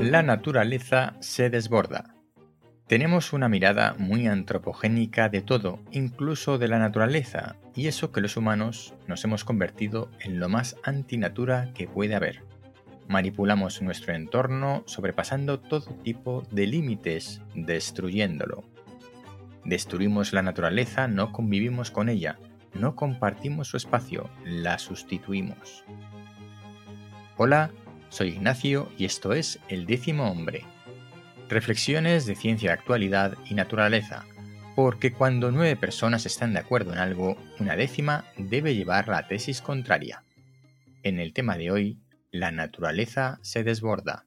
La naturaleza se desborda. Tenemos una mirada muy antropogénica de todo, incluso de la naturaleza, y eso que los humanos nos hemos convertido en lo más antinatura que puede haber. Manipulamos nuestro entorno sobrepasando todo tipo de límites, destruyéndolo. Destruimos la naturaleza, no convivimos con ella, no compartimos su espacio, la sustituimos. Hola, soy Ignacio y esto es El décimo hombre. Reflexiones de ciencia de actualidad y naturaleza, porque cuando nueve personas están de acuerdo en algo, una décima debe llevar la tesis contraria. En el tema de hoy, la naturaleza se desborda.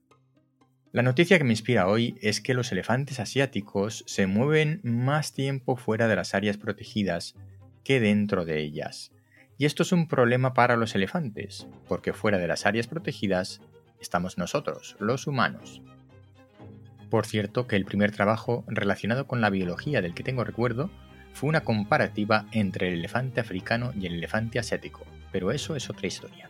La noticia que me inspira hoy es que los elefantes asiáticos se mueven más tiempo fuera de las áreas protegidas que dentro de ellas. Y esto es un problema para los elefantes, porque fuera de las áreas protegidas estamos nosotros, los humanos. Por cierto que el primer trabajo relacionado con la biología del que tengo recuerdo fue una comparativa entre el elefante africano y el elefante asiático, pero eso es otra historia.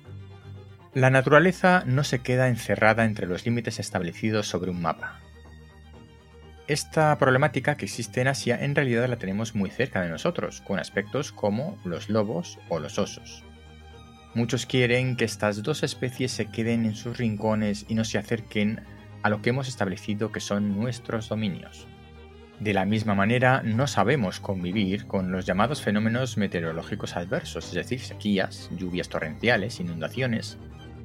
La naturaleza no se queda encerrada entre los límites establecidos sobre un mapa. Esta problemática que existe en Asia en realidad la tenemos muy cerca de nosotros, con aspectos como los lobos o los osos. Muchos quieren que estas dos especies se queden en sus rincones y no se acerquen a lo que hemos establecido que son nuestros dominios. De la misma manera, no sabemos convivir con los llamados fenómenos meteorológicos adversos, es decir, sequías, lluvias torrenciales, inundaciones,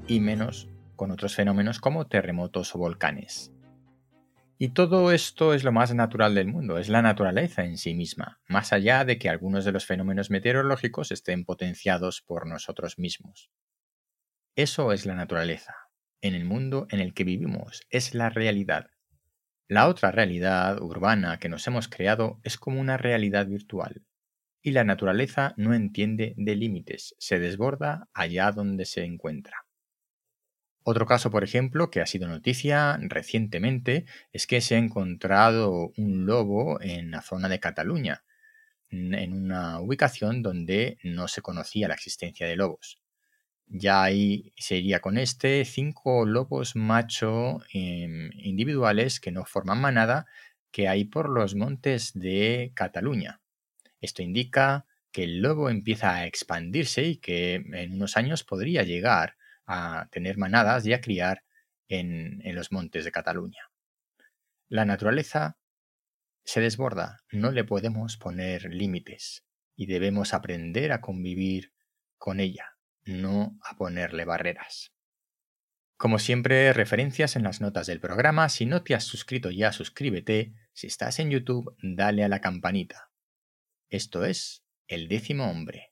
y menos con otros fenómenos como terremotos o volcanes. Y todo esto es lo más natural del mundo, es la naturaleza en sí misma, más allá de que algunos de los fenómenos meteorológicos estén potenciados por nosotros mismos. Eso es la naturaleza, en el mundo en el que vivimos, es la realidad. La otra realidad urbana que nos hemos creado es como una realidad virtual. Y la naturaleza no entiende de límites, se desborda allá donde se encuentra. Otro caso, por ejemplo, que ha sido noticia recientemente, es que se ha encontrado un lobo en la zona de Cataluña, en una ubicación donde no se conocía la existencia de lobos. Ya ahí sería con este cinco lobos macho em, individuales que no forman manada que hay por los montes de Cataluña. Esto indica que el lobo empieza a expandirse y que en unos años podría llegar a tener manadas y a criar en, en los montes de Cataluña. La naturaleza se desborda, no le podemos poner límites y debemos aprender a convivir con ella, no a ponerle barreras. Como siempre, referencias en las notas del programa. Si no te has suscrito ya, suscríbete. Si estás en YouTube, dale a la campanita. Esto es El décimo hombre.